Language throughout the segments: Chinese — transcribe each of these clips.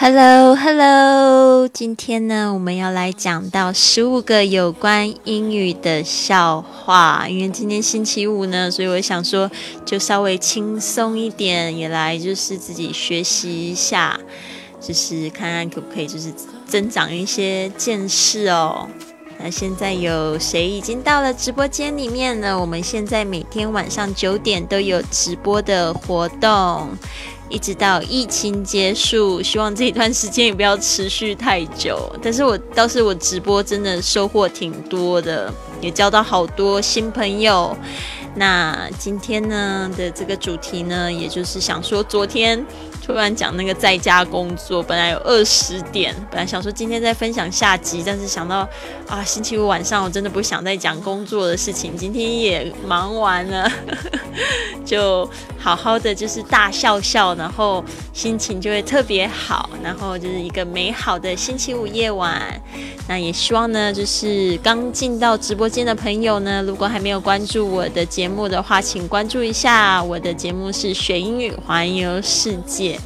Hello，Hello，今天呢，我们要来讲到十五个有关英语的笑话。因为今天星期五呢，所以我想说，就稍微轻松一点，也来就是自己学习一下，就是看看可不可以就是增长一些见识哦。那现在有谁已经到了直播间里面呢？我们现在每天晚上九点都有直播的活动。一直到疫情结束，希望这一段时间也不要持续太久。但是我倒是我直播真的收获挺多的，也交到好多新朋友。那今天呢的这个主题呢，也就是想说昨天。突然讲那个在家工作，本来有二十点，本来想说今天再分享下集，但是想到啊，星期五晚上我真的不想再讲工作的事情，今天也忙完了，就好好的就是大笑笑，然后心情就会特别好，然后就是一个美好的星期五夜晚。那也希望呢，就是刚进到直播间的朋友呢，如果还没有关注我的节目的话，请关注一下我的节目是学英语环游世界。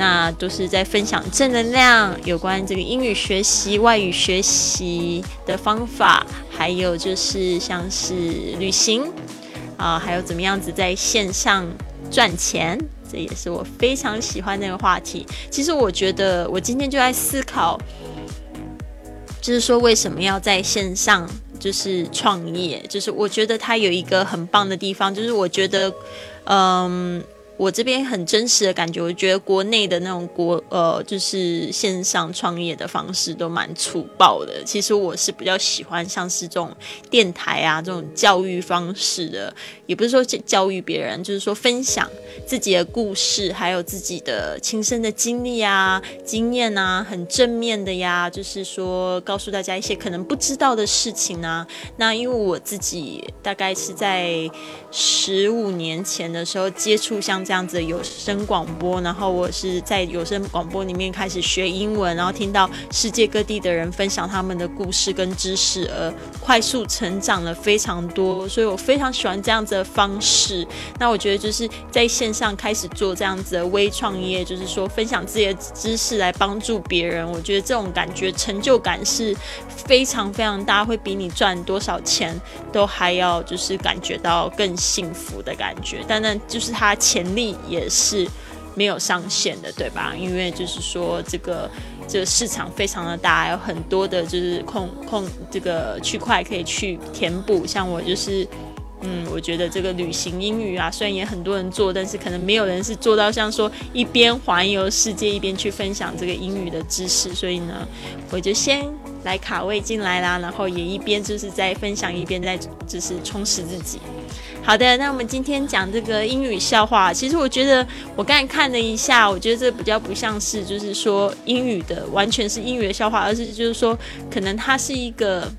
那都是在分享正能量，有关这个英语学习、外语学习的方法，还有就是像是旅行啊，还有怎么样子在线上赚钱，这也是我非常喜欢那个话题。其实我觉得，我今天就在思考，就是说为什么要在线上就是创业？就是我觉得它有一个很棒的地方，就是我觉得，嗯。我这边很真实的感觉，我觉得国内的那种国呃，就是线上创业的方式都蛮粗暴的。其实我是比较喜欢像是这种电台啊这种教育方式的，也不是说教育别人，就是说分享自己的故事，还有自己的亲身的经历啊、经验啊，很正面的呀。就是说告诉大家一些可能不知道的事情啊。那因为我自己大概是在十五年前的时候接触像。这样子有声广播，然后我是在有声广播里面开始学英文，然后听到世界各地的人分享他们的故事跟知识，而快速成长了非常多，所以我非常喜欢这样子的方式。那我觉得就是在线上开始做这样子的微创业，就是说分享自己的知识来帮助别人，我觉得这种感觉成就感是非常非常大，会比你赚多少钱都还要就是感觉到更幸福的感觉。但那就是它潜力也是没有上限的，对吧？因为就是说，这个这个市场非常的大，有很多的就是空空这个区块可以去填补。像我就是，嗯，我觉得这个旅行英语啊，虽然也很多人做，但是可能没有人是做到像说一边环游世界，一边去分享这个英语的知识。所以呢，我就先来卡位进来啦，然后也一边就是在分享，一边在就是充实自己。好的，那我们今天讲这个英语笑话。其实我觉得，我刚才看了一下，我觉得这比较不像是就是说英语的，完全是英语的笑话，而是就是说，可能它是一个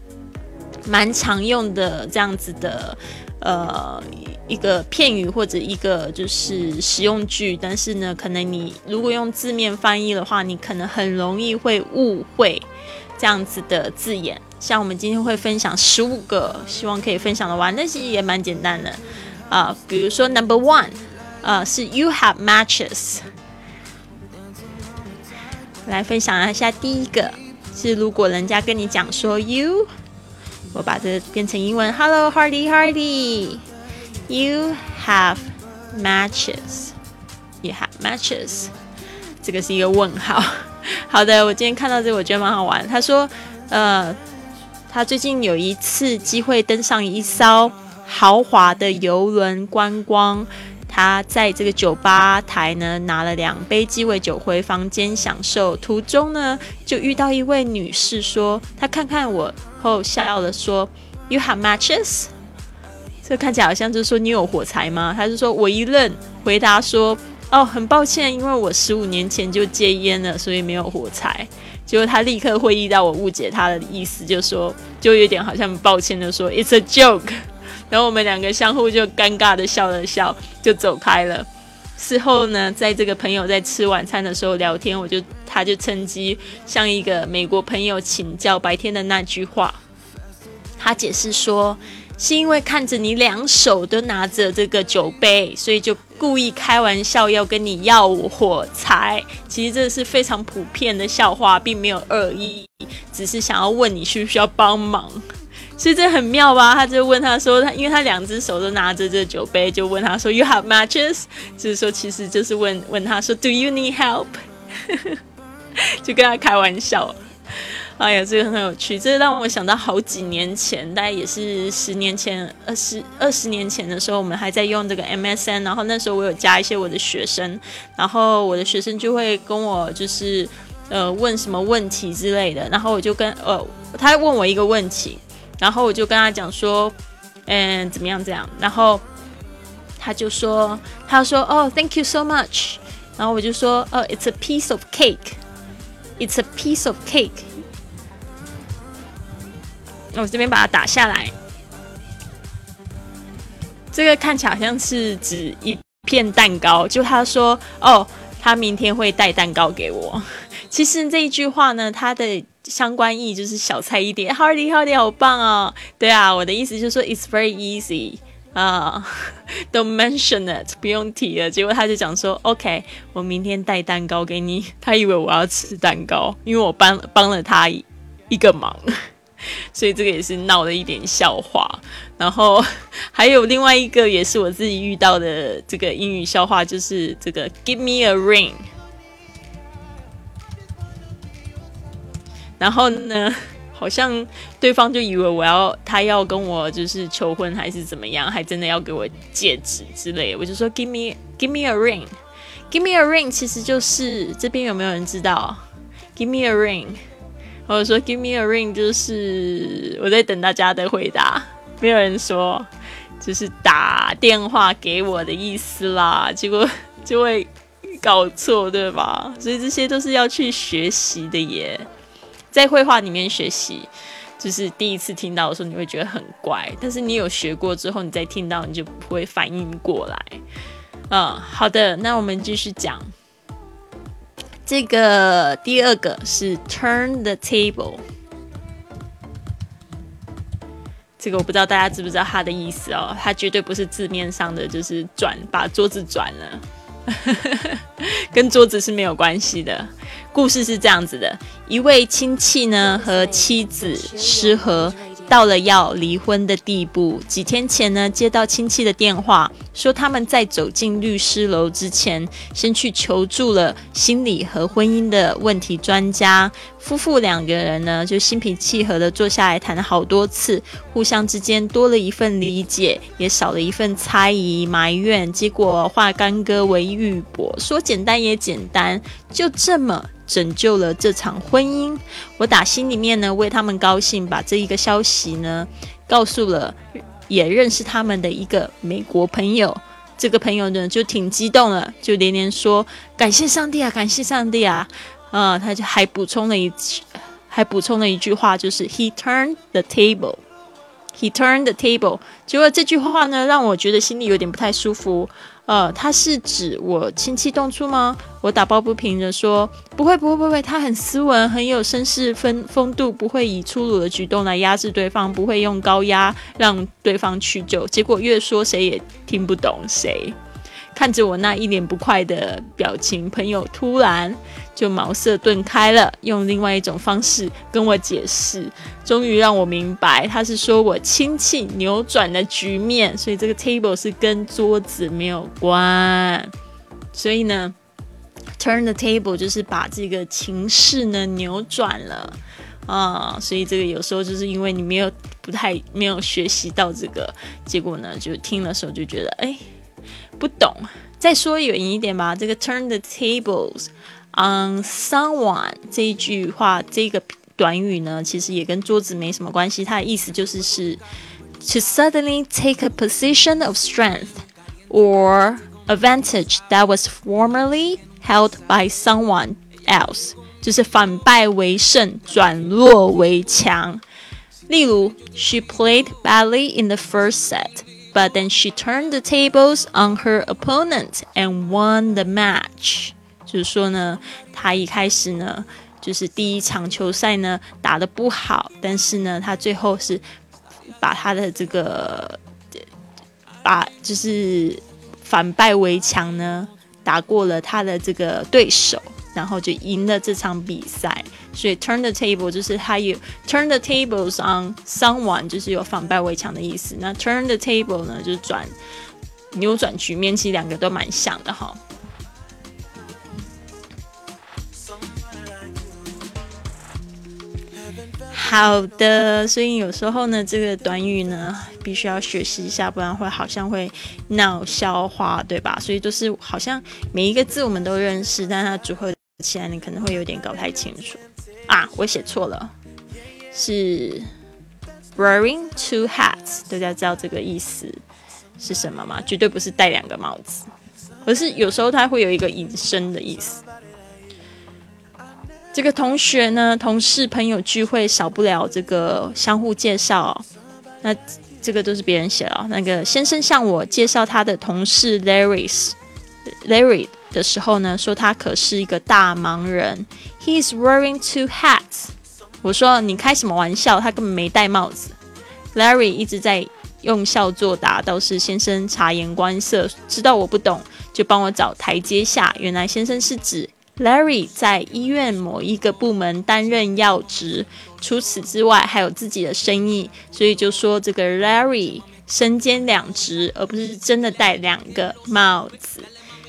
蛮常用的这样子的呃一个片语或者一个就是实用句。但是呢，可能你如果用字面翻译的话，你可能很容易会误会这样子的字眼。像我们今天会分享十五个，希望可以分享的完，但其实也蛮简单的啊。比如说 Number One，呃，是 You have matches。来分享一下第一个，是如果人家跟你讲说 You，我把这变成英文，Hello Hardy Hardy，You have matches，You have matches，这个是一个问号。好的，我今天看到这个，我觉得蛮好玩。他说，呃。他最近有一次机会登上一艘豪华的游轮观光，他在这个酒吧台呢拿了两杯鸡尾酒回房间享受。途中呢就遇到一位女士，说她看看我后笑了说：“You have matches？” 这看起来好像就是说你有火柴吗？他就说我一愣，回答说：“哦，很抱歉，因为我十五年前就戒烟了，所以没有火柴。”结果他立刻会意到我误解他的意思，就说就有点好像抱歉的说 "It's a joke"，然后我们两个相互就尴尬的笑了笑，就走开了。事后呢，在这个朋友在吃晚餐的时候聊天，我就他就趁机向一个美国朋友请教白天的那句话。他解释说，是因为看着你两手都拿着这个酒杯，所以就故意开玩笑要跟你要火柴。其实这是非常普遍的笑话，并没有恶意，只是想要问你需不需要帮忙。所以这很妙吧？他就问他说，他因为他两只手都拿着这酒杯，就问他说，You have matches？就是说，其实就是问问他说，Do you need help？就跟他开玩笑。哎呀，这个很有趣，这让我想到好几年前，大概也是十年前、二十二十年前的时候，我们还在用这个 MSN，然后那时候我有加一些我的学生，然后我的学生就会跟我就是呃问什么问题之类的，然后我就跟呃他问我一个问题。然后我就跟他讲说，嗯，怎么样这样？然后他就说，他说，哦，Thank you so much。然后我就说，哦，It's a piece of cake。It's a piece of cake。那我这边把它打下来。这个看起来好像是指一片蛋糕。就他说，哦，他明天会带蛋糕给我。其实这一句话呢，它的。相关意义就是小菜一碟，Hardy，Hardy，好棒哦！对啊，我的意思就是说，It's very easy 啊，Don't mention it，不用提了。结果他就讲说，OK，我明天带蛋糕给你。他以为我要吃蛋糕，因为我帮帮了他一个忙，所以这个也是闹了一点笑话。然后还有另外一个也是我自己遇到的这个英语笑话，就是这个 Give me a ring。然后呢，好像对方就以为我要他要跟我就是求婚还是怎么样，还真的要给我戒指之类。我就说 Give me, give me a ring, give me a ring，其实就是这边有没有人知道？Give me a ring，我说 Give me a ring，就是我在等大家的回答。没有人说，就是打电话给我的意思啦。结果就会搞错，对吧？所以这些都是要去学习的耶。在绘画里面学习，就是第一次听到的时候，你会觉得很怪。但是你有学过之后，你再听到，你就不会反应过来。嗯，好的，那我们继续讲。这个第二个是 turn the table，这个我不知道大家知不知道它的意思哦。它绝对不是字面上的，就是转把桌子转了，跟桌子是没有关系的。故事是这样子的：一位亲戚呢和妻子失和，到了要离婚的地步。几天前呢，接到亲戚的电话，说他们在走进律师楼之前，先去求助了心理和婚姻的问题专家。夫妇两个人呢，就心平气和的坐下来谈了好多次，互相之间多了一份理解，也少了一份猜疑、埋怨。结果化干戈为玉帛，说简单也简单，就这么。拯救了这场婚姻，我打心里面呢为他们高兴，把这一个消息呢告诉了也认识他们的一个美国朋友。这个朋友呢就挺激动了，就连连说感谢上帝啊，感谢上帝啊！啊，他就还补充了一还补充了一句话，就是 He turned the table. He turned the table. 结果这句话呢让我觉得心里有点不太舒服。呃，他是指我亲戚动粗吗？我打抱不平的说，不会，不会，不会，他很斯文，很有绅士风风度，不会以粗鲁的举动来压制对方，不会用高压让对方屈就。结果越说谁也听不懂谁。看着我那一脸不快的表情，朋友突然就茅塞顿开了，用另外一种方式跟我解释，终于让我明白，他是说我亲戚扭转了局面，所以这个 table 是跟桌子没有关，所以呢，turn the table 就是把这个情势呢扭转了啊，所以这个有时候就是因为你没有不太没有学习到这个，结果呢就听的时候就觉得哎。不懂，再说远一点吧。这个 turn the tables on someone 这一句话，这个短语呢，其实也跟桌子没什么关系。它的意思就是是 to suddenly take a position of strength or advantage that was formerly held by someone else，就是反败为胜，转弱为强。例如，She played badly in the first set。 But then she turned the tables on her opponent and won the match。就是说呢，她一开始呢，就是第一场球赛呢打得不好，但是呢，她最后是把她的这个把就是反败为强呢，打过了他的这个对手，然后就赢了这场比赛。所以 turn the table 就是他有 turn the tables on someone，就是有反败为强的意思。那 turn the table 呢，就是转扭转局面，其实两个都蛮像的哈。好的，所以有时候呢，这个短语呢，必须要学习一下，不然会好像会闹笑话，对吧？所以就是好像每一个字我们都认识，但它组合起来，你可能会有点搞不太清楚啊。我写错了，是 wearing two hats，大家知道这个意思是什么吗？绝对不是戴两个帽子，而是有时候它会有一个隐身的意思。这个同学呢，同事、朋友聚会少不了这个相互介绍。那这个都是别人写了。那个先生向我介绍他的同事 Larrys，Larry 的时候呢，说他可是一个大忙人。He is wearing two hats。我说你开什么玩笑？他根本没戴帽子。Larry 一直在用笑作答，倒是先生察言观色，知道我不懂，就帮我找台阶下。原来先生是指。Larry 在医院某一个部门担任要职，除此之外还有自己的生意，所以就说这个 Larry 身兼两职，而不是真的戴两个帽子。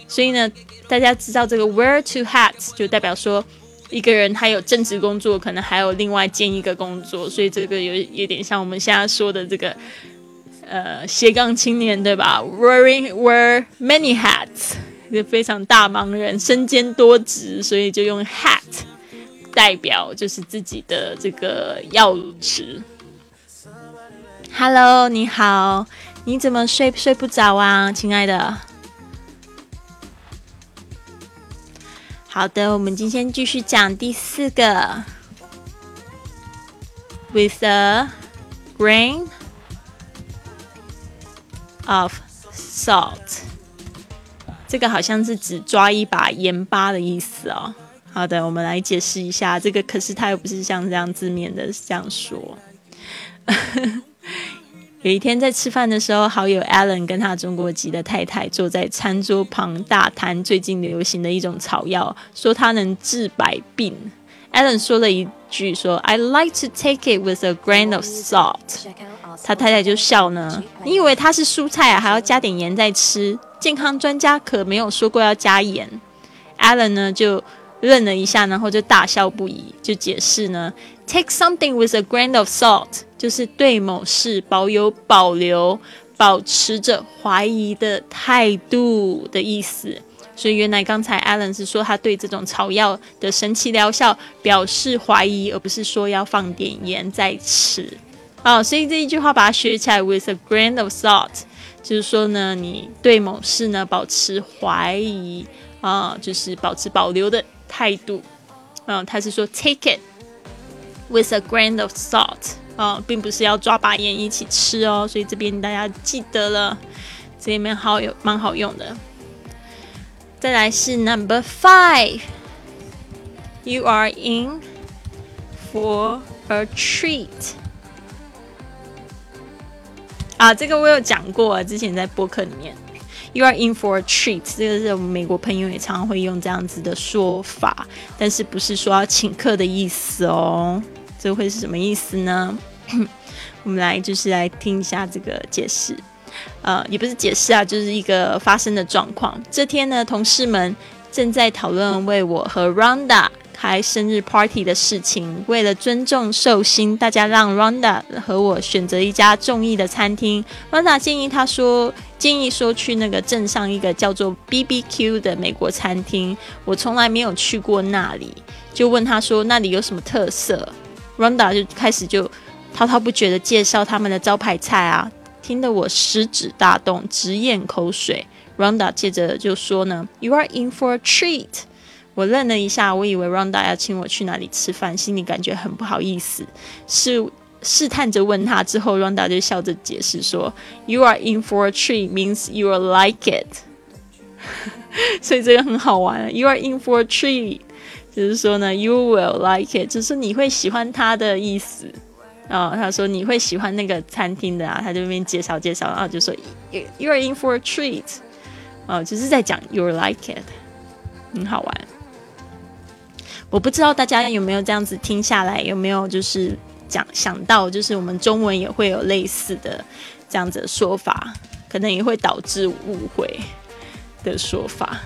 所以呢，大家知道这个 wear two hats 就代表说一个人他有正职工作，可能还有另外兼一个工作，所以这个有有点像我们现在说的这个呃斜杠青年，对吧？Wearing wear many hats。一个非常大忙人，身兼多职，所以就用 hat 代表就是自己的这个要职。Hello，你好，你怎么睡睡不着啊，亲爱的？好的，我们今天继续讲第四个，with a grain of salt。这个好像是只抓一把盐巴的意思哦。好的，我们来解释一下。这个可是它又不是像这样字面的这样说。有一天在吃饭的时候，好友 Allen 跟他中国籍的太太坐在餐桌旁大谈最近流行的一种草药，说它能治百病。Allen 说了一句说：“I like to take it with a grain of salt。”他太太就笑呢，你以为它是蔬菜啊，还要加点盐再吃？健康专家可没有说过要加盐。Alan 呢就愣了一下，然后就大笑不已，就解释呢：“Take something with a grain of salt，就是对某事保有保留、保持着怀疑的态度的意思。”所以原来刚才 Alan 是说他对这种草药的神奇疗效表示怀疑，而不是说要放点盐再吃。哦，所以这一句话把它学起来：“with a grain of salt。”就是说呢，你对某事呢保持怀疑啊，就是保持保留的态度。嗯，他是说 take it with a grain of salt 啊，并不是要抓把盐一起吃哦。所以这边大家记得了，这里面好有蛮好用的。再来是 number five，you are in for a treat。啊，这个我有讲过，之前在播客里面。You are in for a treat，这个是我们美国朋友也常常会用这样子的说法，但是不是说要请客的意思哦。这会是什么意思呢？我们来就是来听一下这个解释。呃，也不是解释啊，就是一个发生的状况。这天呢，同事们正在讨论为我和 Ronda。开生日 party 的事情，为了尊重寿星，大家让 Ronda 和我选择一家中意的餐厅。Ronda 建议他说，建议说去那个镇上一个叫做 BBQ 的美国餐厅。我从来没有去过那里，就问他说那里有什么特色。Ronda 就开始就滔滔不绝的介绍他们的招牌菜啊，听得我食指大动，直咽口水。Ronda 接着就说呢，You are in for a treat。我愣了一下，我以为 Ronda 要请我去哪里吃饭，心里感觉很不好意思，是试探着问他。之后 Ronda 就笑着解释说：“You are in for a treat means you will like it。”所以这个很好玩。You are in for a treat，就是说呢，You will like it，就是你会喜欢它的意思。哦，他说你会喜欢那个餐厅的啊，他就那边介绍介绍，然后就说：“You are in for a treat。”哦，就是在讲 you like it，很好玩。我不知道大家有没有这样子听下来，有没有就是讲想到，就是我们中文也会有类似的这样子的说法，可能也会导致误会的说法，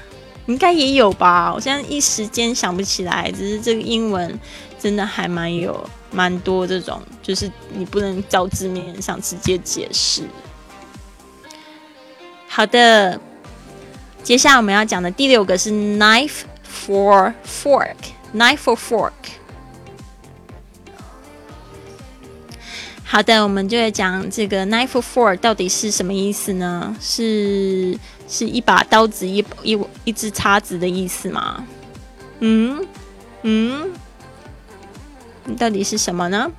应该也有吧？我现在一时间想不起来，只是这个英文真的还蛮有蛮多这种，就是你不能照字面上直接解释。好的。接下来我们要讲的第六个是 knife for fork，knife for fork。好的，我们就来讲这个 knife for fork 到底是什么意思呢？是是一把刀子、一一一只叉子的意思吗？嗯嗯，到底是什么呢？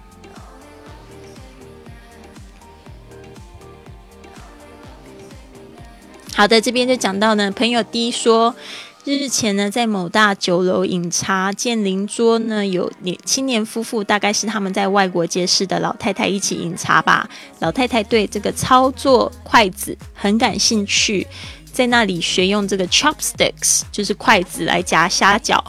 好的，这边就讲到呢，朋友 D 说，日前呢在某大酒楼饮茶，见邻桌呢有年青年夫妇，大概是他们在外国结识的老太太一起饮茶吧。老太太对这个操作筷子很感兴趣，在那里学用这个 chopsticks，就是筷子来夹虾饺。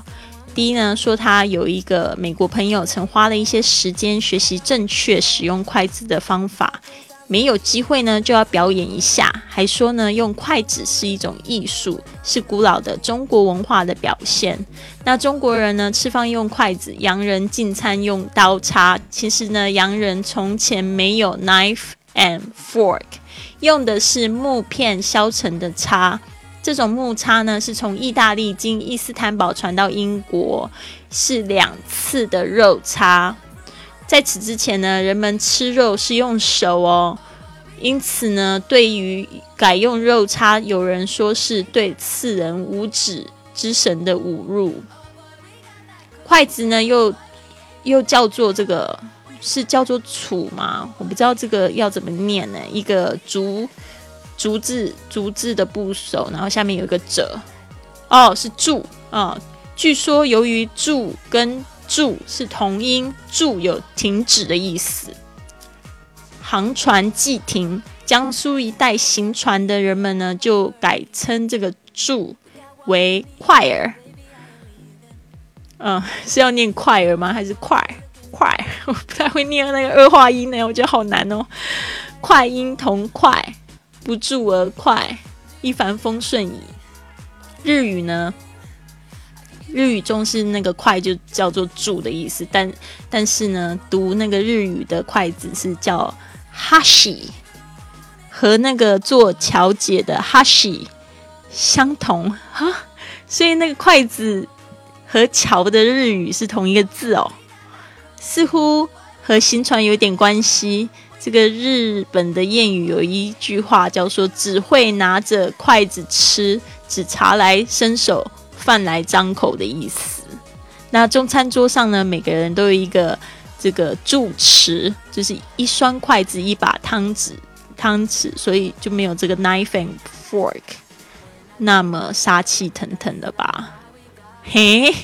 D 呢说他有一个美国朋友，曾花了一些时间学习正确使用筷子的方法。没有机会呢，就要表演一下，还说呢，用筷子是一种艺术，是古老的中国文化的表现。那中国人呢，吃饭用筷子，洋人进餐用刀叉。其实呢，洋人从前没有 knife and fork，用的是木片削成的叉。这种木叉呢，是从意大利经伊斯坦堡传到英国，是两次的肉叉。在此之前呢，人们吃肉是用手哦，因此呢，对于改用肉叉，有人说是对刺人五指之神的侮辱。筷子呢，又又叫做这个是叫做杵吗？我不知道这个要怎么念呢？一个竹竹字竹字的部首，然后下面有一个者，哦，是住啊。据说由于住跟住是同音，住有停止的意思。航船既停，江苏一带行船的人们呢，就改称这个住为快儿。嗯，是要念快儿吗？还是快快？我不太会念那个二化音呢，我觉得好难哦。快音同快，不住而快，一帆风顺矣。日语呢？日语中是那个筷就叫做住的意思，但但是呢，读那个日语的筷子是叫哈西，和那个做乔姐的哈西相同哈，所以那个筷子和桥的日语是同一个字哦，似乎和行船有点关系。这个日本的谚语有一句话叫做“只会拿着筷子吃，只茶来伸手”。饭来张口的意思。那中餐桌上呢，每个人都有一个这个箸匙，就是一双筷子，一把汤匙，汤匙，所以就没有这个 knife and fork 那么杀气腾腾的吧？嘿，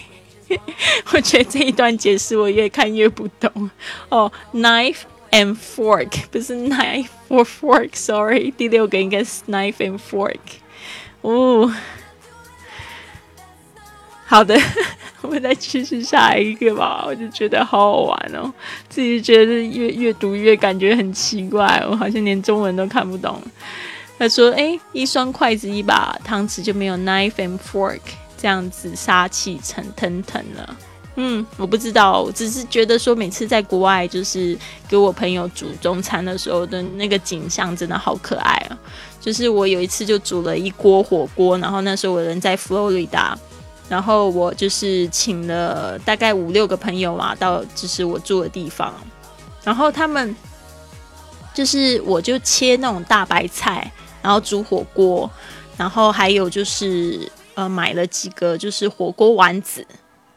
我觉得这一段解释我越看越不懂哦。knife and fork 不是 knife or fork，sorry，第六个应该是 knife and fork。哦。好的，我们再继续下一个吧。我就觉得好好玩哦，自己觉得越越读越感觉很奇怪，我好像连中文都看不懂。他说：“哎，一双筷子，一把汤匙，就没有 knife and fork 这样子杀气腾腾腾了。”嗯，我不知道，我只是觉得说，每次在国外就是给我朋友煮中餐的时候的那个景象，真的好可爱啊！就是我有一次就煮了一锅火锅，然后那时候我人在佛罗里达。然后我就是请了大概五六个朋友嘛，到就是我住的地方，然后他们就是我就切那种大白菜，然后煮火锅，然后还有就是呃买了几个就是火锅丸子，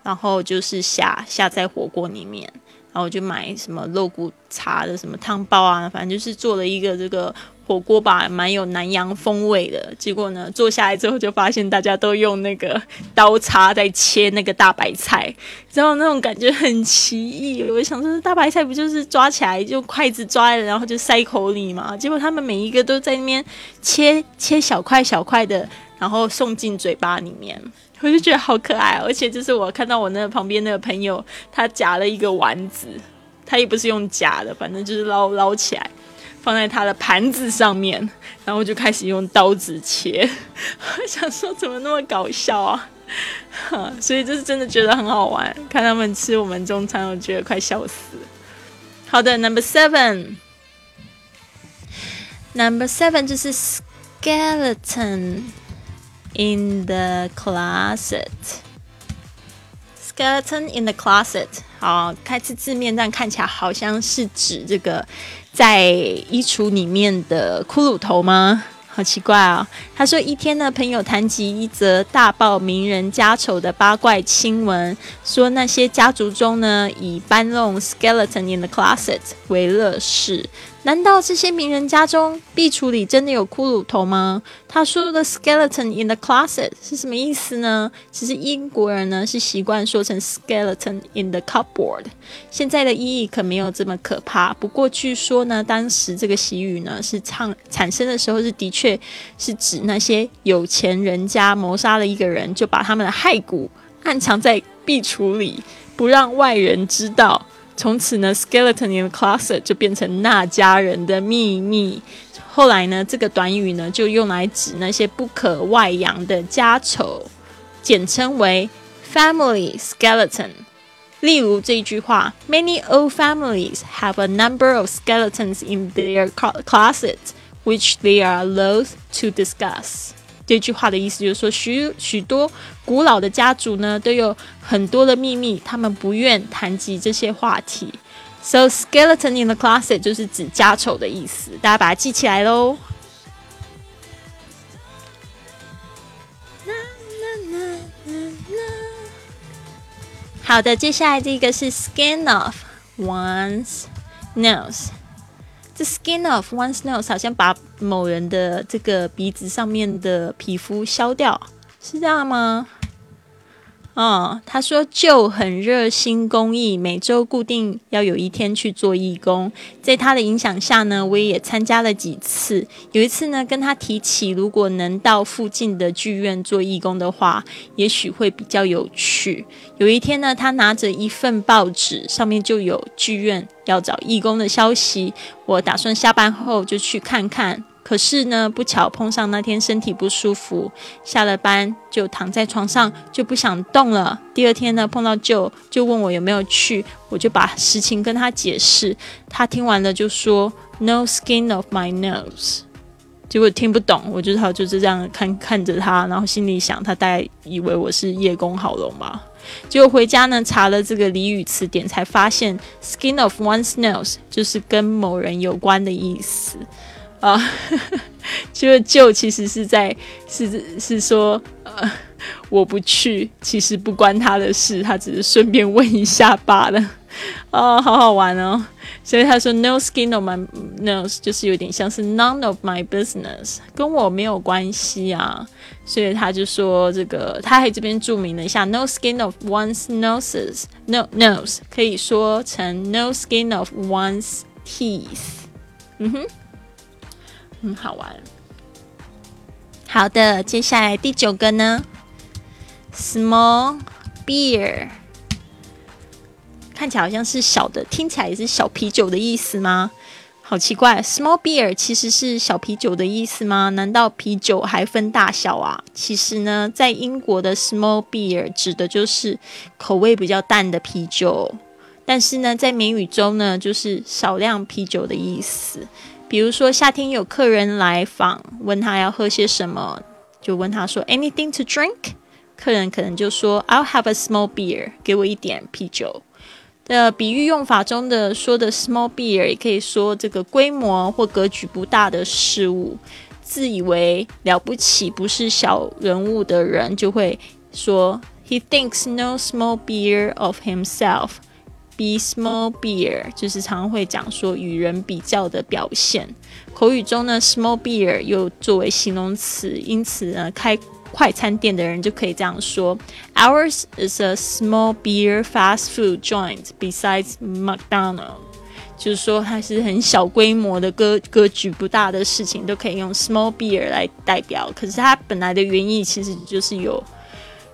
然后就是下下在火锅里面，然后就买什么肉骨茶的什么汤包啊，反正就是做了一个这个。火锅吧，蛮有南洋风味的。结果呢，坐下来之后就发现大家都用那个刀叉在切那个大白菜，然后那种感觉很奇异。我想说，大白菜不就是抓起来就筷子抓了，然后就塞口里嘛？结果他们每一个都在那边切切小块小块的然后送进嘴巴里面，我就觉得好可爱。而且就是我看到我那旁边那个朋友，他夹了一个丸子，他也不是用夹的，反正就是捞捞起来，放在他的盘子上面，然后就开始用刀子切。我想说怎么那么搞笑啊？所以就是真的觉得很好玩，看他们吃我们中餐，我觉得快笑死。好的，Number Seven，Number Seven 就是 skeleton in the closet，skeleton in the closet。好，看字字面，但看起来好像是指这个在衣橱里面的骷髅头吗？好奇怪啊！他说一天呢，朋友谈及一则大爆名人家丑的八卦新闻，说那些家族中呢，以搬弄 skeleton in the closet 为乐事。难道这些名人家中壁橱里真的有骷髅头吗？他说的 skeleton in the closet 是什么意思呢？其实英国人呢是习惯说成 skeleton in the cupboard，现在的意义可没有这么可怕。不过据说呢，当时这个习语呢是唱产生的时候是的确是指那些有钱人家谋杀了一个人，就把他们的骸骨暗藏在壁橱里，不让外人知道。从此呢，skeleton in the closet 就变成那家人的秘密。后来呢，这个短语呢就用来指那些不可外扬的家丑，简称为 family skeleton。例如这句话：Many old families have a number of skeletons in their closets, which they are loath to discuss. 这句话的意思就是说，许许多古老的家族呢，都有很多的秘密，他们不愿谈及这些话题。So skeleton in the closet 就是指家丑的意思，大家把它记起来喽。好的，接下来这个是 skin off one's nose。这 skin off one's nose 好像把某人的这个鼻子上面的皮肤削掉，是这样吗？哦，他说就很热心公益，每周固定要有一天去做义工。在他的影响下呢，我也参加了几次。有一次呢，跟他提起，如果能到附近的剧院做义工的话，也许会比较有趣。有一天呢，他拿着一份报纸，上面就有剧院要找义工的消息。我打算下班后就去看看。可是呢，不巧碰上那天身体不舒服，下了班就躺在床上就不想动了。第二天呢，碰到舅就问我有没有去，我就把实情跟他解释。他听完了就说 “No skin of my nose”，结果听不懂，我就好就是这样看看着他，然后心里想他大概以为我是叶公好龙吧。结果回家呢查了这个俚语词典，才发现 “skin of one's nose” 就是跟某人有关的意思。啊，就是就其实是在是是说，呃，我不去，其实不关他的事，他只是顺便问一下罢了。哦，好好玩哦。所以他说 “no skin of my nose” 就是有点像是 “none of my business”，跟我没有关系啊。所以他就说这个，他还这边注明了一下 “no skin of one's noses”，no nose 可以说成 “no skin of one's teeth”。嗯哼。很好玩。好的，接下来第九个呢？Small beer，看起来好像是小的，听起来也是小啤酒的意思吗？好奇怪，Small beer 其实是小啤酒的意思吗？难道啤酒还分大小啊？其实呢，在英国的 Small beer 指的就是口味比较淡的啤酒，但是呢，在美语中呢，就是少量啤酒的意思。比如说夏天有客人来访，问他要喝些什么，就问他说 “Anything to drink？” 客人可能就说 “I'll have a small beer”，给我一点啤酒。的比喻用法中的说的 “small beer” 也可以说这个规模或格局不大的事物。自以为了不起，不是小人物的人，就会说 “He thinks no small beer of himself”。Be small beer 就是常会讲说与人比较的表现。口语中呢，small beer 又作为形容词，因此呢，开快餐店的人就可以这样说：Ours is a small beer fast food joint besides McDonald。就是说它是很小规模的格格局不大的事情，都可以用 small beer 来代表。可是它本来的原意其实就是有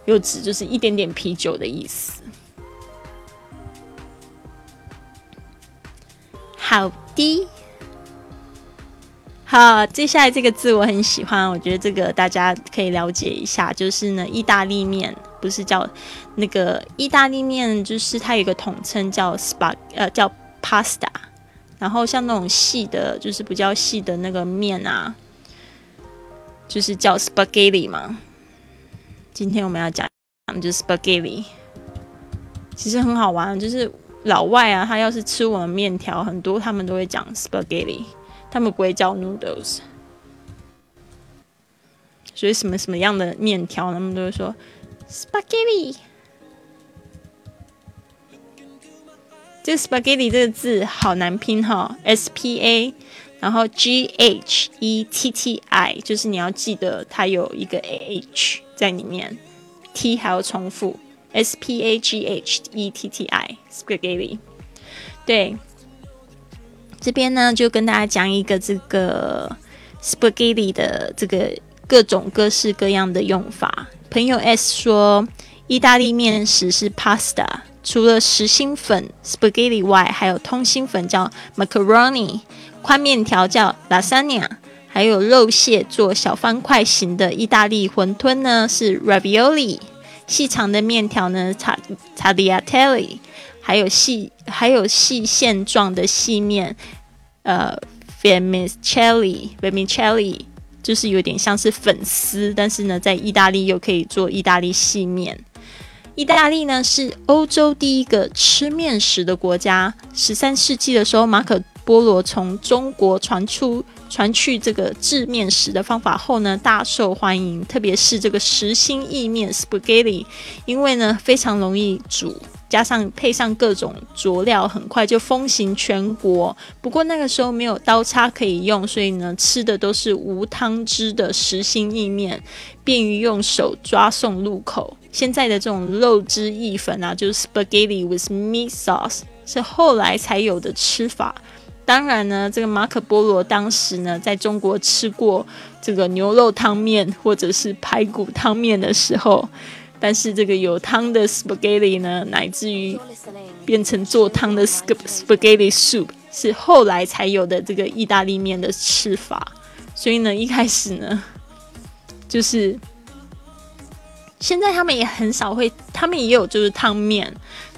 有指就是一点点啤酒的意思。好的，好，接下来这个字我很喜欢，我觉得这个大家可以了解一下，就是呢，意大利面不是叫那个意大利面，就是它有一个统称叫 spa，呃，叫。pasta，然后像那种细的，就是比较细的那个面啊，就是叫 spaghetti 嘛。今天我们要讲，就是 spaghetti，其实很好玩，就是老外啊，他要是吃我们面条，很多他们都会讲 spaghetti，他们不会叫 noodles。所以什么什么样的面条，他们都会说 spaghetti。这 spaghetti 这个字好难拼哈，S P A，然后 G H E T T I，就是你要记得它有一个 A H 在里面，T 还要重复，S P A G H E T T I，spaghetti。对，这边呢就跟大家讲一个这个 spaghetti 的这个各种各式各样的用法。朋友 S 说，意大利面食是 pasta。除了实心粉 spaghetti 外，还有通心粉叫 macaroni，宽面条叫 lasagna，还有肉馅做小方块型的意大利馄饨呢是 ravioli，细长的面条呢 t tagliatelle，还有细还有细线状的细面，呃 f e m i c e l l i f e m i c e l l i 就是有点像是粉丝，但是呢在意大利又可以做意大利细面。意大利呢是欧洲第一个吃面食的国家。十三世纪的时候，马可菠萝从中国传出传去这个制面食的方法后呢，大受欢迎。特别是这个实心意面 （spaghetti），因为呢非常容易煮，加上配上各种佐料，很快就风行全国。不过那个时候没有刀叉可以用，所以呢吃的都是无汤汁的实心意面，便于用手抓送入口。现在的这种肉汁意粉啊，就是 spaghetti with meat sauce，是后来才有的吃法。当然呢，这个马可波罗当时呢，在中国吃过这个牛肉汤面或者是排骨汤面的时候，但是这个有汤的 spaghetti 呢，乃至于变成做汤的 spaghetti soup，是后来才有的这个意大利面的吃法。所以呢，一开始呢，就是。现在他们也很少会，他们也有就是汤面，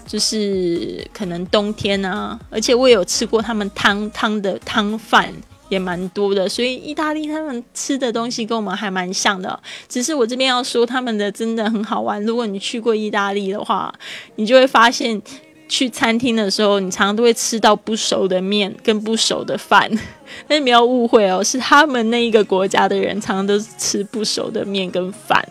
就是可能冬天啊，而且我有吃过他们汤汤的汤饭也蛮多的，所以意大利他们吃的东西跟我们还蛮像的。只是我这边要说他们的真的很好玩，如果你去过意大利的话，你就会发现去餐厅的时候，你常常都会吃到不熟的面跟不熟的饭，但是不要误会哦，是他们那一个国家的人常常都吃不熟的面跟饭。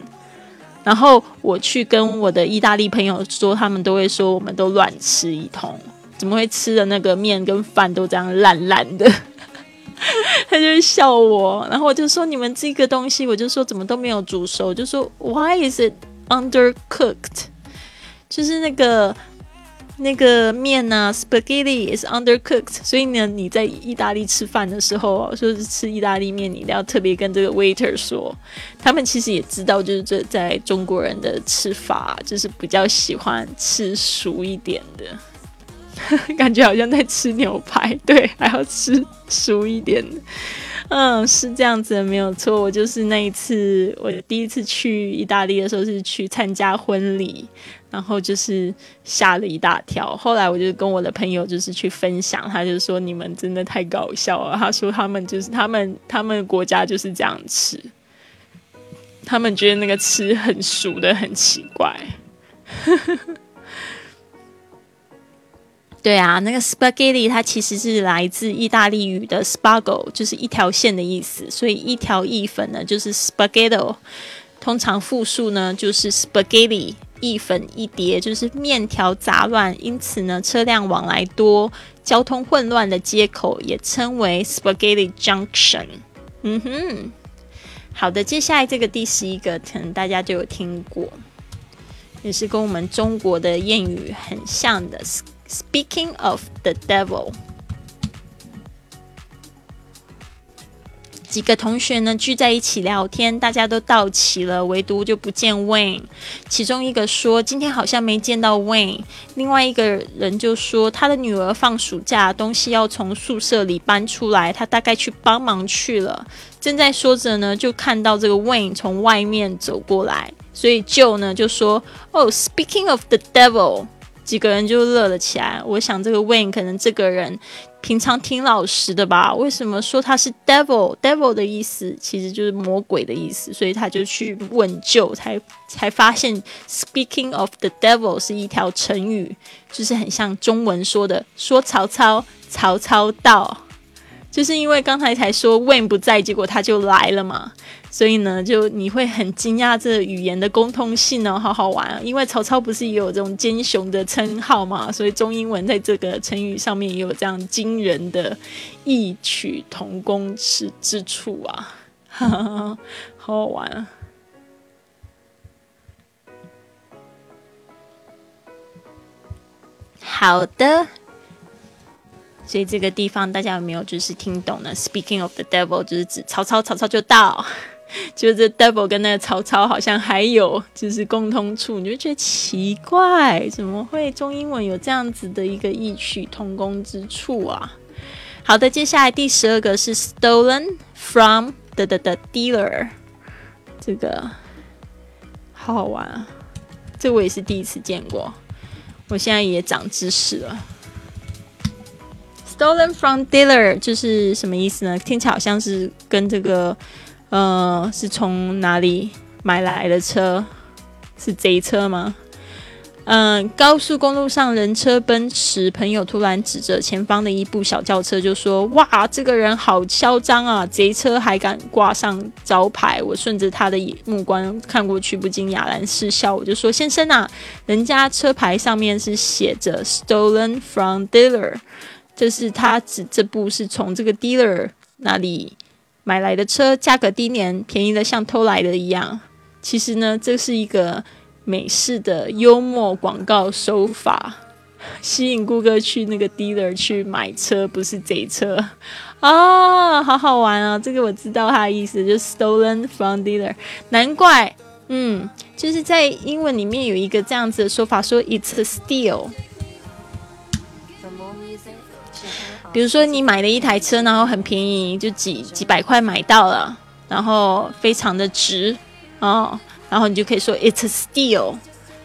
然后我去跟我的意大利朋友说，他们都会说我们都乱吃一通，怎么会吃的那个面跟饭都这样烂烂的？他就笑我，然后我就说你们这个东西，我就说怎么都没有煮熟，就说 Why is it undercooked？就是那个。那个面呢，spaghetti is undercooked，所以呢，你在意大利吃饭的时候，说是吃意大利面，你要特别跟这个 waiter 说，他们其实也知道，就是这在中国人的吃法，就是比较喜欢吃熟一点的，感觉好像在吃牛排，对，还要吃熟一点的。嗯，是这样子的，没有错。我就是那一次，我第一次去意大利的时候是去参加婚礼，然后就是吓了一大跳。后来我就跟我的朋友就是去分享，他就说你们真的太搞笑了。他说他们就是他们他们国家就是这样吃，他们觉得那个吃很熟的很奇怪。对啊，那个 spaghetti 它其实是来自意大利语的 spago，就是一条线的意思。所以一条意粉呢就是 spaghetto，通常复数呢就是 spaghetti，一粉一碟就是面条杂乱。因此呢，车辆往来多、交通混乱的街口也称为 spaghetti junction。嗯哼，好的，接下来这个第十一个，可能大家就有听过，也是跟我们中国的谚语很像的。Speaking of the devil，几个同学呢聚在一起聊天，大家都到齐了，唯独就不见 Wayne。其中一个说今天好像没见到 Wayne，另外一个人就说他的女儿放暑假，东西要从宿舍里搬出来，他大概去帮忙去了。正在说着呢，就看到这个 Wayne 从外面走过来，所以 Joe 呢就说：“哦，Speaking of the devil。”几个人就乐了起来。我想这个 Wayne 可能这个人。平常挺老实的吧？为什么说他是 devil？devil 的意思其实就是魔鬼的意思，所以他就去问救，才才发现 speaking of the devil 是一条成语，就是很像中文说的“说曹操，曹操到”，就是因为刚才才说 Wayne 不在，结果他就来了嘛。所以呢，就你会很惊讶这语言的共通性呢，好好玩啊！因为曹操不是也有这种奸雄的称号嘛，所以中英文在这个成语上面也有这样惊人的异曲同工之之处啊，哈哈，好好玩啊！好的，所以这个地方大家有没有就是听懂呢？Speaking of the devil，就是指曹操，曹操就到。就是 devil 跟那个曹操好像还有就是共通处，你就觉得奇怪，怎么会中英文有这样子的一个异曲同工之处啊？好的，接下来第十二个是 stolen from the the the dealer，这个好好玩啊，这我也是第一次见过，我现在也长知识了。Stolen from dealer 就是什么意思呢？听起来好像是跟这个。呃，是从哪里买来的车？是贼车吗？嗯，高速公路上人车奔驰，朋友突然指着前方的一部小轿车就说：“哇，这个人好嚣张啊！贼车还敢挂上招牌。”我顺着他的目光看过去，不禁哑然失笑。我就说：“先生啊，人家车牌上面是写着 ‘stolen from dealer’，这是他指这部是从这个 dealer 那里。”买来的车价格低廉，便宜的像偷来的一样。其实呢，这是一个美式的幽默广告手法，吸引顾客去那个 dealer 去买车，不是贼车啊！好好玩啊！这个我知道它的意思，就是 stolen from dealer。难怪，嗯，就是在英文里面有一个这样子的说法，说 it's a steal。比如说，你买了一台车，然后很便宜，就几几百块买到了，然后非常的值哦，然后你就可以说 it's a steal。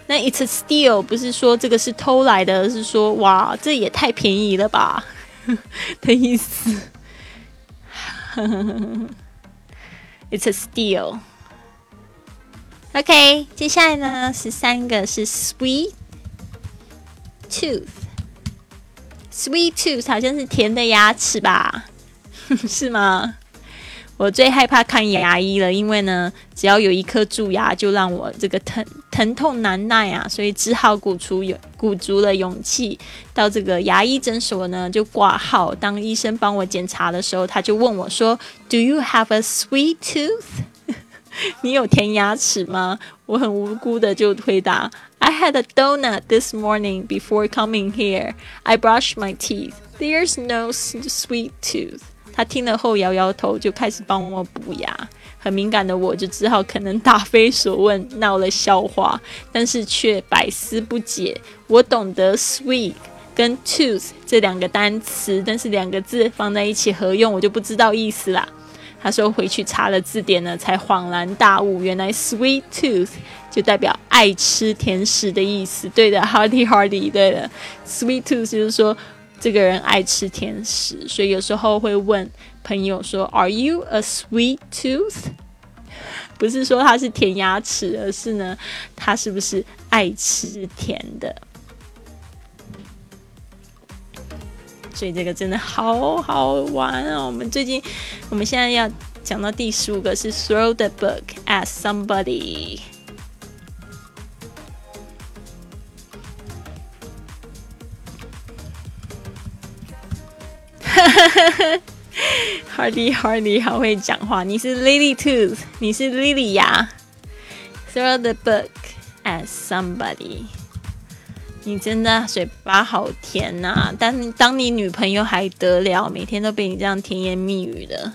那 it's a steal 不是说这个是偷来的，是说哇，这也太便宜了吧 的意思。it's a steal。OK，接下来呢，十三个是 sweet tooth。Sweet tooth 好像是甜的牙齿吧？是吗？我最害怕看牙医了，因为呢，只要有一颗蛀牙，就让我这个疼疼痛难耐啊，所以只好鼓出勇鼓足了勇气到这个牙医诊所呢，就挂号。当医生帮我检查的时候，他就问我说：“Do you have a sweet tooth？” 你有甜牙齿吗？我很无辜的就回答：“I had a donut this morning before coming here. I brushed my teeth. There's no sweet tooth.” 他听了后摇摇头，就开始帮我补牙。很敏感的我就只好可能答非所问，闹了笑话，但是却百思不解。我懂得 “sweet” 跟 “tooth” 这两个单词，但是两个字放在一起合用，我就不知道意思啦。他说回去查了字典呢，才恍然大悟，原来 sweet tooth 就代表爱吃甜食的意思。对的，hearty hearty，对的，sweet tooth 就是说这个人爱吃甜食，所以有时候会问朋友说，Are you a sweet tooth？不是说他是甜牙齿，而是呢，他是不是爱吃甜的？所以这个真的好好玩哦！我们最近，我们现在要讲到第十五个是 throw the book at somebody。Hardy Hardy 好会讲话，你是 Lily Tooth，你是 Lily 呀？Throw the book at somebody。你真的嘴巴好甜呐！但当你女朋友还得了，每天都被你这样甜言蜜语的。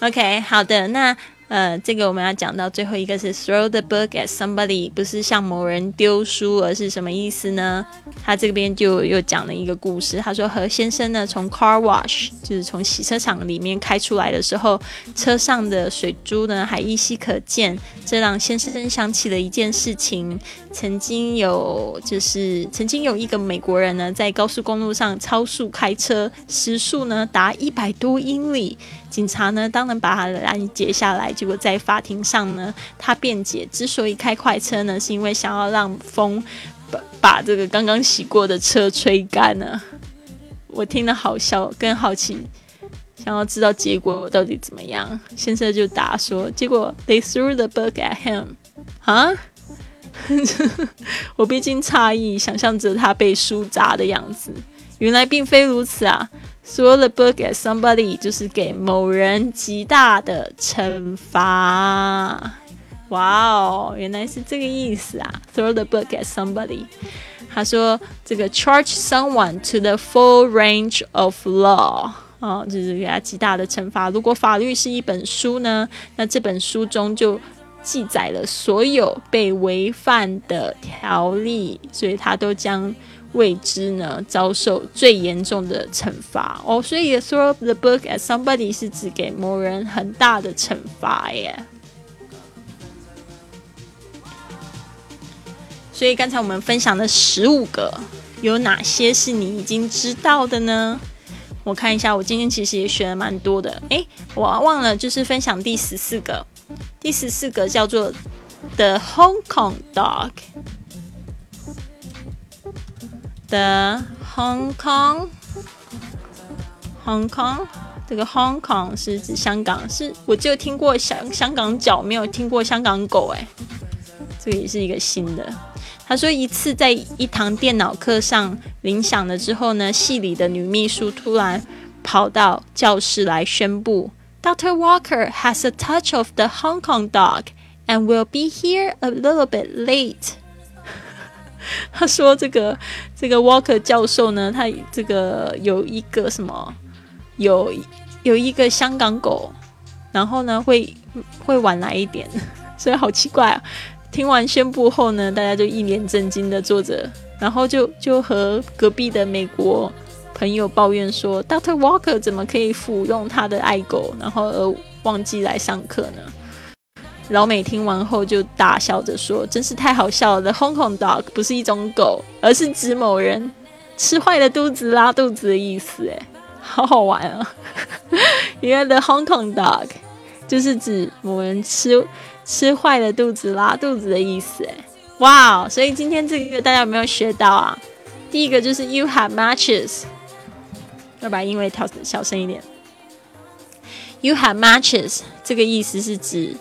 OK，好的，那。呃，这个我们要讲到最后一个是 throw the book at somebody，不是向某人丢书，而是什么意思呢？他这边就又讲了一个故事。他说何先生呢，从 car wash，就是从洗车场里面开出来的时候，车上的水珠呢还依稀可见。这让先生想起了一件事情：曾经有，就是曾经有一个美国人呢，在高速公路上超速开车，时速呢达一百多英里。警察呢，当然把他拦截下来。结果在法庭上呢，他辩解，之所以开快车呢，是因为想要让风把把这个刚刚洗过的车吹干呢。我听了好笑，更好奇，想要知道结果到底怎么样。先生就答说，结果 they threw the book at him。啊？我毕竟诧异，想象着他被书砸的样子，原来并非如此啊。Throw the book at somebody 就是给某人极大的惩罚。哇哦，原来是这个意思啊！Throw the book at somebody。他说这个 charge someone to the full range of law 啊，就是给他极大的惩罚。如果法律是一本书呢，那这本书中就记载了所有被违反的条例，所以他都将。未知呢，遭受最严重的惩罚哦，所以 throw the book at somebody 是指给某人很大的惩罚耶。所以刚才我们分享的十五个，有哪些是你已经知道的呢？我看一下，我今天其实也学了蛮多的。诶，我忘了，就是分享第十四个，第十四个叫做 the Hong Kong dog。的 Hong Kong，Hong Kong，这个 Hong Kong 是指香港，是我就听过香香港脚，没有听过香港狗，哎，这个也是一个新的。他说一次在一堂电脑课上铃响了之后呢，系里的女秘书突然跑到教室来宣布，Dr. Walker has a touch of the Hong Kong dog and will be here a little bit late。他说：“这个这个 Walker 教授呢，他这个有一个什么，有有一个香港狗，然后呢会会晚来一点，所以好奇怪啊！听完宣布后呢，大家就一脸震惊的坐着，然后就就和隔壁的美国朋友抱怨说：‘Dr. Walker 怎么可以服用他的爱狗，然后而忘记来上课呢？’”老美听完后就大笑着说：“真是太好笑了！The Hong Kong Dog 不是一种狗，而是指某人吃坏了肚子、拉肚子的意思。哎，好好玩啊！因为 The Hong Kong Dog 就是指某人吃吃坏了肚子、拉肚子的意思。哎，哇！所以今天这个大家有没有学到啊？第一个就是 You have matches，要把音乐调小声一点。You have matches 这个意思是指。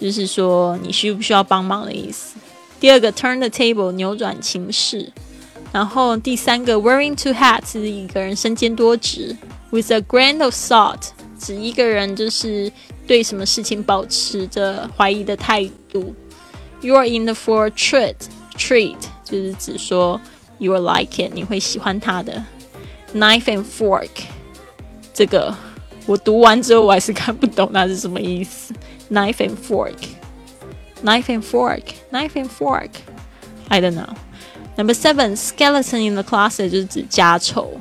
就是说你需不需要帮忙的意思。第二个 turn the table 扭转情势，然后第三个 wearing two hats 是一个人身兼多职。with a grain of salt 指一个人就是对什么事情保持着怀疑的态度。You are in the for treat treat 就是指说 you are like it 你会喜欢它的。Knife and fork 这个我读完之后我还是看不懂那是什么意思。Knife and fork, knife and fork, knife and fork. I don't know. Number seven, skeleton in the closet 就是指家丑。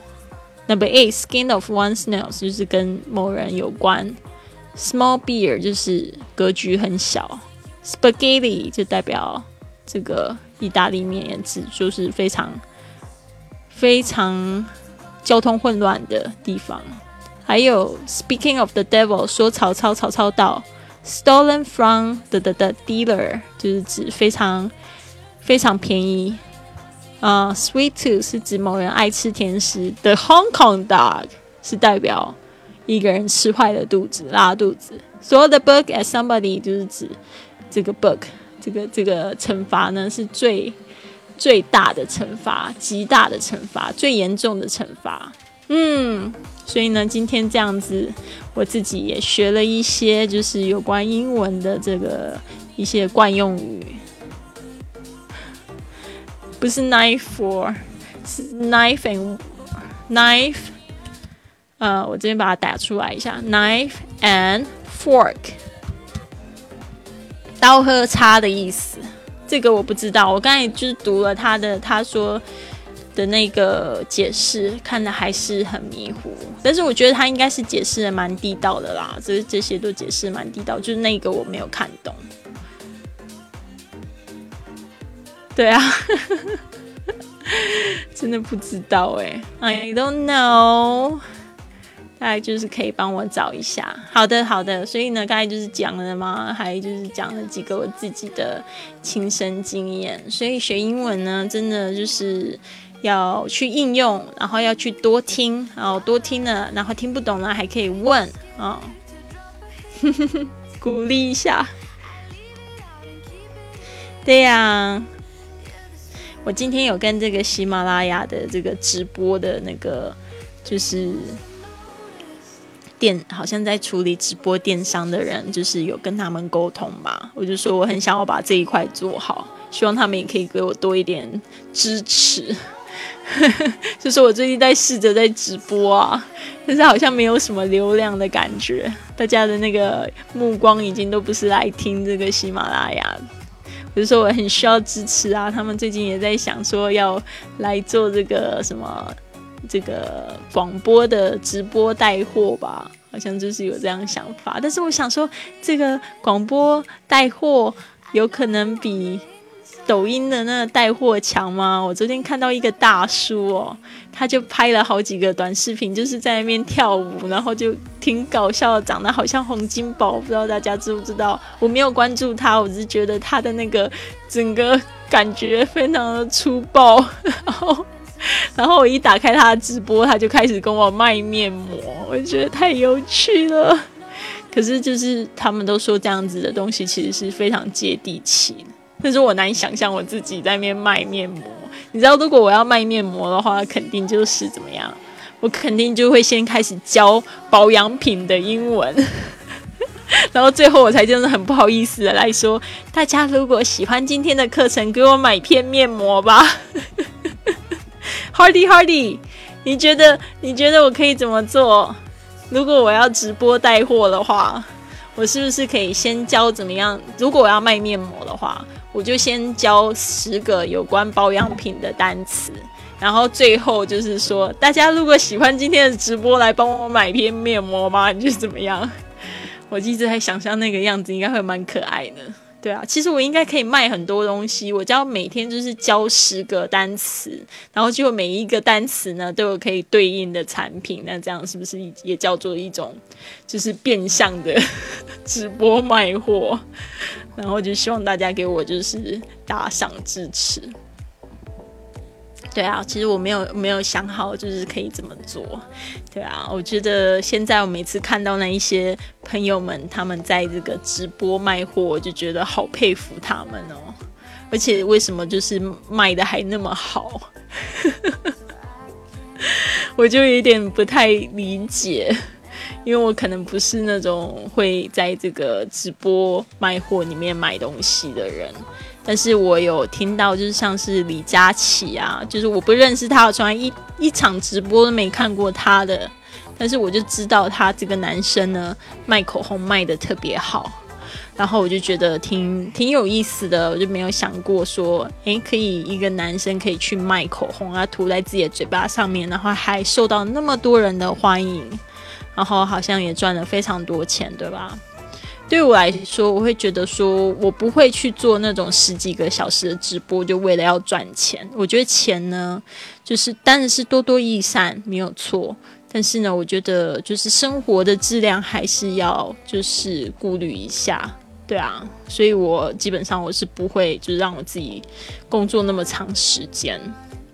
Number eight, skin of one's nose 就是跟某人有关。Small beer 就是格局很小。Spaghetti 就代表这个意大利面，指就是非常非常交通混乱的地方。还有 Speaking of the devil，说曹操，曹操到。Stolen from the the the dealer 就是指非常非常便宜啊。Sweet tooth 是指某人爱吃甜食。The Hong Kong dog 是代表一个人吃坏了肚子、拉肚子。So the book at somebody 就是指这个 book 这个这个惩罚呢是最最大的惩罚、极大的惩罚、最严重的惩罚。嗯，所以呢，今天这样子，我自己也学了一些，就是有关英文的这个一些惯用语，不是 knife for，是 knife and knife，呃，我这边把它打出来一下，knife and fork，刀和叉的意思。这个我不知道，我刚才就是读了他的他说的那个解释，看的还是很迷糊。但是我觉得他应该是解释的蛮地道的啦，就是这些都解释蛮地道，就是那个我没有看懂。对啊，真的不知道哎，I don't know。大概就是可以帮我找一下。好的，好的。所以呢，刚才就是讲了嘛，还就是讲了几个我自己的亲身经验。所以学英文呢，真的就是要去应用，然后要去多听，然后多听了，然后听不懂了还可以问啊，鼓励一下。对呀，我今天有跟这个喜马拉雅的这个直播的那个就是。电好像在处理直播电商的人，就是有跟他们沟通吧。我就说我很想要把这一块做好，希望他们也可以给我多一点支持。就是我最近在试着在直播啊，但是好像没有什么流量的感觉，大家的那个目光已经都不是来听这个喜马拉雅。我就说我很需要支持啊，他们最近也在想说要来做这个什么。这个广播的直播带货吧，好像就是有这样想法。但是我想说，这个广播带货有可能比抖音的那个带货强吗？我昨天看到一个大叔哦，他就拍了好几个短视频，就是在那边跳舞，然后就挺搞笑的，长得好像洪金宝。不知道大家知不知道？我没有关注他，我只是觉得他的那个整个感觉非常的粗暴，然后。然后我一打开他的直播，他就开始跟我卖面膜，我觉得太有趣了。可是就是他们都说这样子的东西其实是非常接地气，但是我难以想象我自己在那边卖面膜。你知道，如果我要卖面膜的话，肯定就是怎么样？我肯定就会先开始教保养品的英文，然后最后我才真的很不好意思的来说，大家如果喜欢今天的课程，给我买片面膜吧。Hardy Hardy，你觉得你觉得我可以怎么做？如果我要直播带货的话，我是不是可以先教怎么样？如果我要卖面膜的话，我就先教十个有关保养品的单词，然后最后就是说，大家如果喜欢今天的直播，来帮我买一片面膜吧？你觉得怎么样？我一直在想象那个样子，应该会蛮可爱的。对啊，其实我应该可以卖很多东西。我只要每天就是教十个单词，然后就每一个单词呢都有可以对应的产品。那这样是不是也叫做一种就是变相的 直播卖货？然后就希望大家给我就是打赏支持。对啊，其实我没有没有想好，就是可以怎么做。对啊，我觉得现在我每次看到那一些朋友们他们在这个直播卖货，我就觉得好佩服他们哦。而且为什么就是卖的还那么好？我就有点不太理解，因为我可能不是那种会在这个直播卖货里面买东西的人。但是我有听到，就是像是李佳琦啊，就是我不认识他，我从来一一场直播都没看过他的，但是我就知道他这个男生呢，卖口红卖的特别好，然后我就觉得挺挺有意思的，我就没有想过说，诶，可以一个男生可以去卖口红啊，涂在自己的嘴巴上面，然后还受到那么多人的欢迎，然后好像也赚了非常多钱，对吧？对我来说，我会觉得说，我不会去做那种十几个小时的直播，就为了要赚钱。我觉得钱呢，就是当然是多多益善，没有错。但是呢，我觉得就是生活的质量还是要就是顾虑一下，对啊。所以我基本上我是不会就是让我自己工作那么长时间。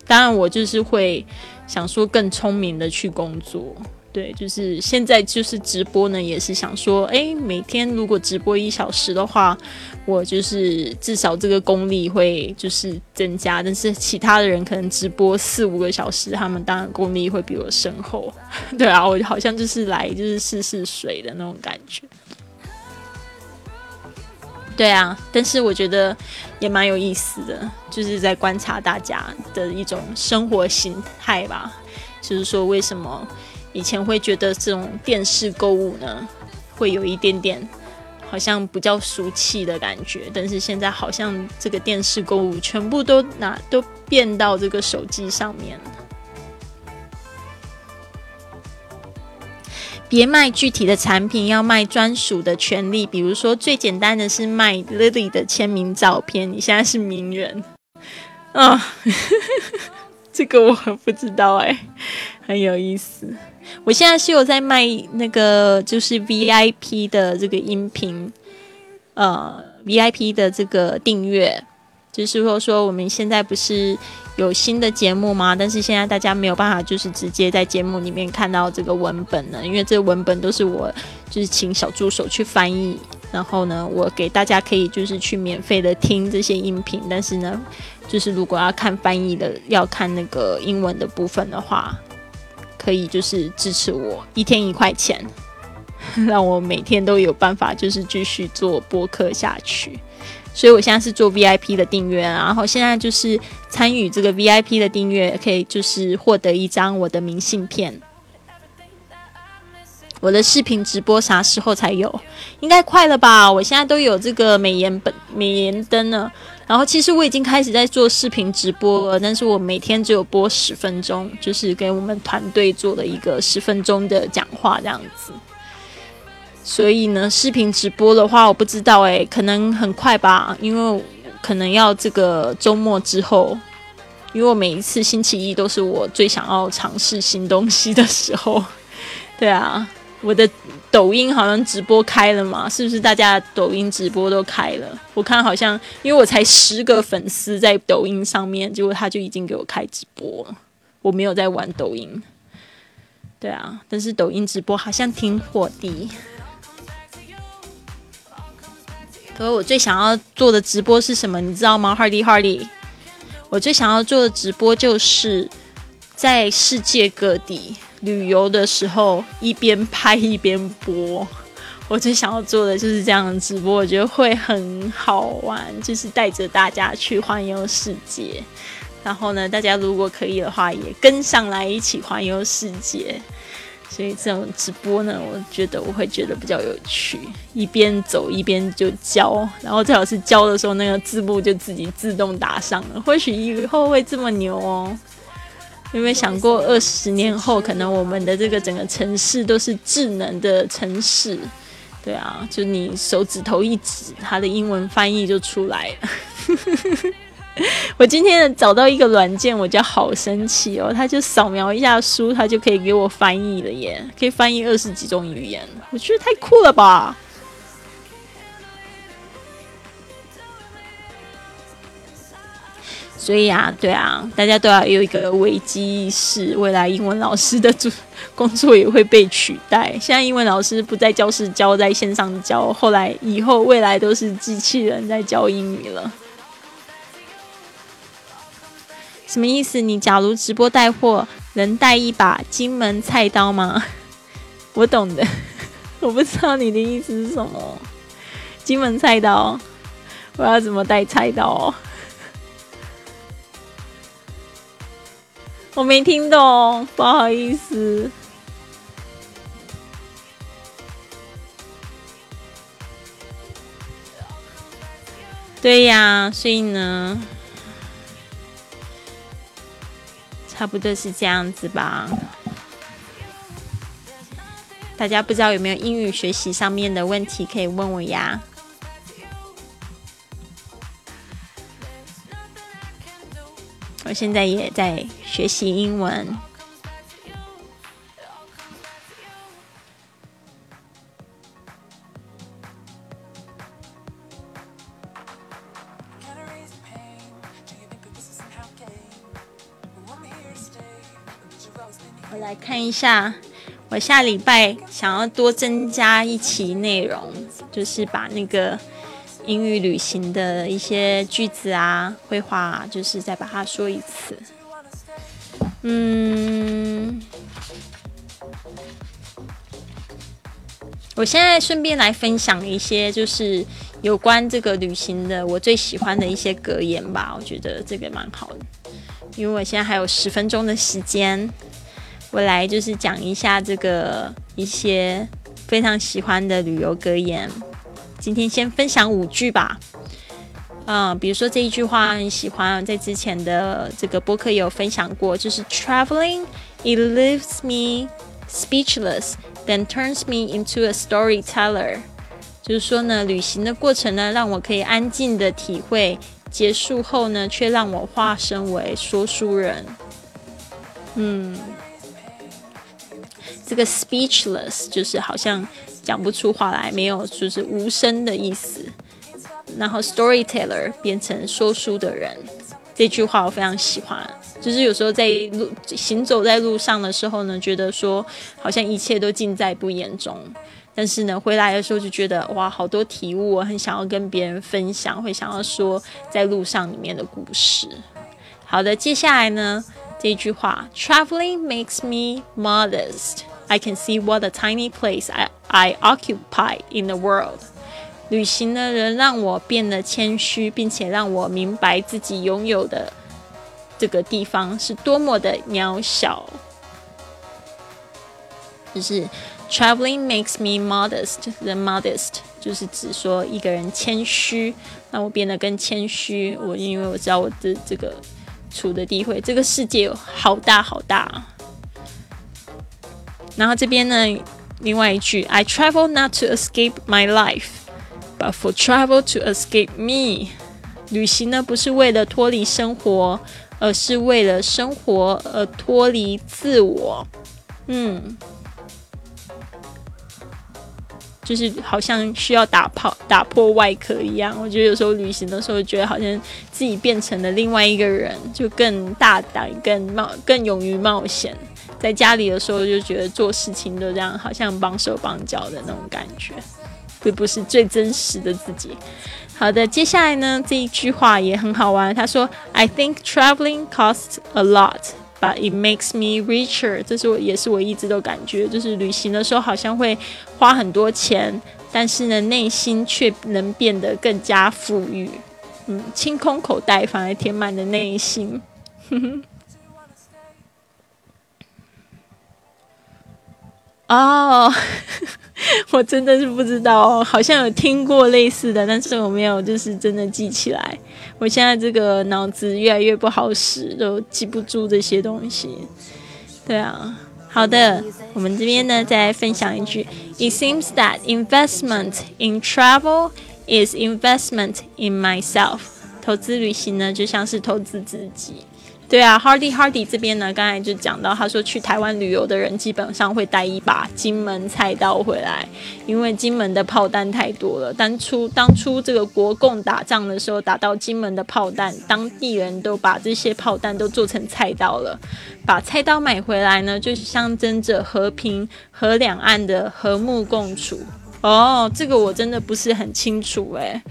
当然，我就是会想说更聪明的去工作。对，就是现在就是直播呢，也是想说，哎，每天如果直播一小时的话，我就是至少这个功力会就是增加。但是其他的人可能直播四五个小时，他们当然功力会比我深厚。对啊，我好像就是来就是试试水的那种感觉。对啊，但是我觉得也蛮有意思的，就是在观察大家的一种生活形态吧。就是说，为什么？以前会觉得这种电视购物呢，会有一点点好像比较俗气的感觉。但是现在好像这个电视购物全部都拿都变到这个手机上面。别卖具体的产品，要卖专属的权利。比如说，最简单的是卖 Lily 的签名照片。你现在是名人啊，这个我不知道哎，很有意思。我现在是有在卖那个，就是 VIP 的这个音频，呃，VIP 的这个订阅，就是说说我们现在不是。有新的节目吗？但是现在大家没有办法，就是直接在节目里面看到这个文本呢，因为这文本都是我就是请小助手去翻译，然后呢，我给大家可以就是去免费的听这些音频，但是呢，就是如果要看翻译的，要看那个英文的部分的话，可以就是支持我一天一块钱，让我每天都有办法就是继续做播客下去。所以我现在是做 VIP 的订阅，然后现在就是参与这个 VIP 的订阅，可以就是获得一张我的明信片。我的视频直播啥时候才有？应该快了吧？我现在都有这个美颜本、美颜灯了。然后其实我已经开始在做视频直播了，但是我每天只有播十分钟，就是给我们团队做了一个十分钟的讲话这样子。所以呢，视频直播的话，我不知道诶，可能很快吧，因为可能要这个周末之后，因为我每一次星期一都是我最想要尝试新东西的时候。对啊，我的抖音好像直播开了嘛，是不是？大家抖音直播都开了，我看好像，因为我才十个粉丝在抖音上面，结果他就已经给我开直播了。我没有在玩抖音，对啊，但是抖音直播好像挺火的。可是我最想要做的直播是什么？你知道吗？Hardy Hardy，我最想要做的直播就是在世界各地旅游的时候一边拍一边播。我最想要做的就是这样的直播，我觉得会很好玩，就是带着大家去环游世界。然后呢，大家如果可以的话，也跟上来一起环游世界。所以这种直播呢，我觉得我会觉得比较有趣，一边走一边就教，然后最好是教的时候那个字幕就自己自动打上了。或许以后会这么牛哦，有没有想过二十年后，可能我们的这个整个城市都是智能的城市？对啊，就你手指头一指，它的英文翻译就出来了。我今天找到一个软件，我觉得好神奇哦！它就扫描一下书，它就可以给我翻译了耶，可以翻译二十几种语言，我觉得太酷了吧！所以啊，对啊，大家都要有一个危机意识，未来英文老师的主工作也会被取代。现在英文老师不在教室教，在线上教，后来以后未来都是机器人在教英语了。什么意思？你假如直播带货，能带一把金门菜刀吗？我懂的，我不知道你的意思是什么。金门菜刀，我要怎么带菜刀？我没听懂，不好意思。对呀，所以呢？差不多是这样子吧。大家不知道有没有英语学习上面的问题可以问我呀？我现在也在学习英文。我来看一下，我下礼拜想要多增加一期内容，就是把那个英语旅行的一些句子啊、绘画，就是再把它说一次。嗯，我现在顺便来分享一些，就是有关这个旅行的我最喜欢的一些格言吧。我觉得这个蛮好的，因为我现在还有十分钟的时间。我来就是讲一下这个一些非常喜欢的旅游格言。今天先分享五句吧。嗯，比如说这一句话很喜欢，在之前的这个播客有分享过，就是 Traveling it leaves me speechless, then turns me into a storyteller。就是说呢，旅行的过程呢，让我可以安静的体会，结束后呢，却让我化身为说书人。嗯，这个 speechless 就是好像讲不出话来，没有就是无声的意思。然后，storyteller 变成说书的人，这句话我非常喜欢。就是有时候在路行走在路上的时候呢，觉得说好像一切都尽在不言中，但是呢，回来的时候就觉得哇，好多体悟，我很想要跟别人分享，会想要说在路上里面的故事。好的，接下来呢，这句话，traveling makes me modest. I can see what a tiny place I I occupy in the world. 旅行的人让我变得谦虚，并且让我明白自己拥有的这个地方是多么的渺小。就是 traveling makes me modest，就是 modest，就是指说一个人谦虚，让我变得更谦虚。我因为我知道我的这个处的地位，这个世界有好大好大。然后这边呢，另外一句，I travel not to escape my life but。For travel to escape me，旅行呢不是为了脱离生活，而是为了生活而脱离自我。嗯，就是好像需要打破打破外壳一样。我觉得有时候旅行的时候，觉得好像自己变成了另外一个人，就更大胆、更冒、更勇于冒险。在家里的时候，就觉得做事情都这样，好像绑手绑脚的那种感觉。会不是最真实的自己。好的，接下来呢，这一句话也很好玩。他说：“I think traveling costs a lot, but it makes me richer。”这是我也是我一直都感觉，就是旅行的时候好像会花很多钱，但是呢，内心却能变得更加富裕。嗯，清空口袋反而填满了内心。哦。我真的是不知道，好像有听过类似的，但是我没有就是真的记起来。我现在这个脑子越来越不好使，都记不住这些东西。对啊，好的，我们这边呢再分享一句：It seems that investment in travel is investment in myself。投资旅行呢，就像是投资自己。对啊，Hardy Hardy 这边呢，刚才就讲到，他说去台湾旅游的人基本上会带一把金门菜刀回来，因为金门的炮弹太多了。当初当初这个国共打仗的时候，打到金门的炮弹，当地人都把这些炮弹都做成菜刀了，把菜刀买回来呢，就是象征着和平和两岸的和睦共处。哦，这个我真的不是很清楚诶。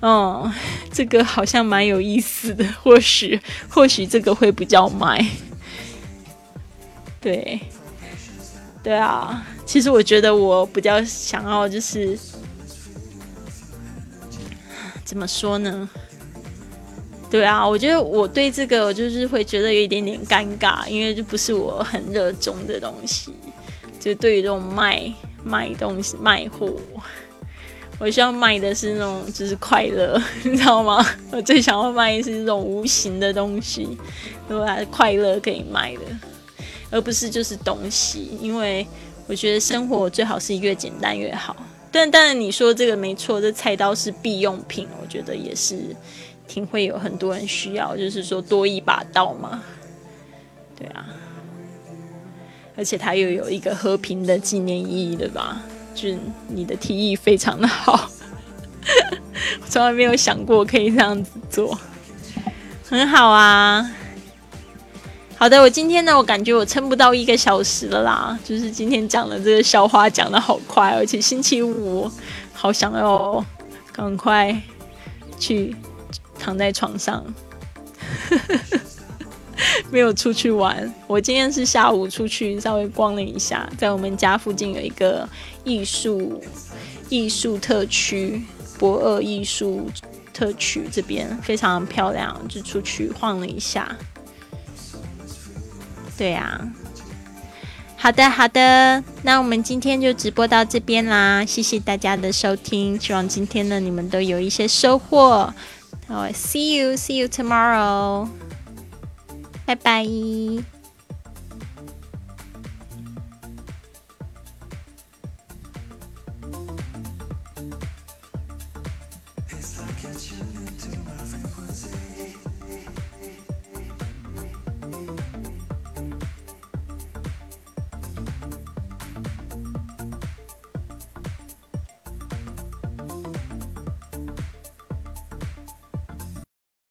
哦，这个好像蛮有意思的，或许 或许这个会比较卖。对，对啊，其实我觉得我比较想要就是怎么说呢？对啊，我觉得我对这个就是会觉得有一点点尴尬，因为这不是我很热衷的东西。就对于这种卖卖东西卖货。我需要卖的是那种，就是快乐，你知道吗？我最想要卖的是这种无形的东西，对吧？快乐可以卖的，而不是就是东西。因为我觉得生活最好是越简单越好。但当然你说这个没错，这菜刀是必用品，我觉得也是挺会有很多人需要，就是说多一把刀嘛。对啊，而且它又有一个和平的纪念意义，对吧？俊，你的提议非常的好，我从来没有想过可以这样子做，很好啊。好的，我今天呢，我感觉我撑不到一个小时了啦，就是今天讲的这个笑话讲的好快，而且星期五好想要赶快去躺在床上。没有出去玩，我今天是下午出去稍微逛了一下，在我们家附近有一个艺术艺术特区，博尔艺术特区这边非常漂亮，就出去晃了一下。对呀。好的，好的，那我们今天就直播到这边啦，谢谢大家的收听，希望今天呢你们都有一些收获。好，see you，see you tomorrow，拜拜。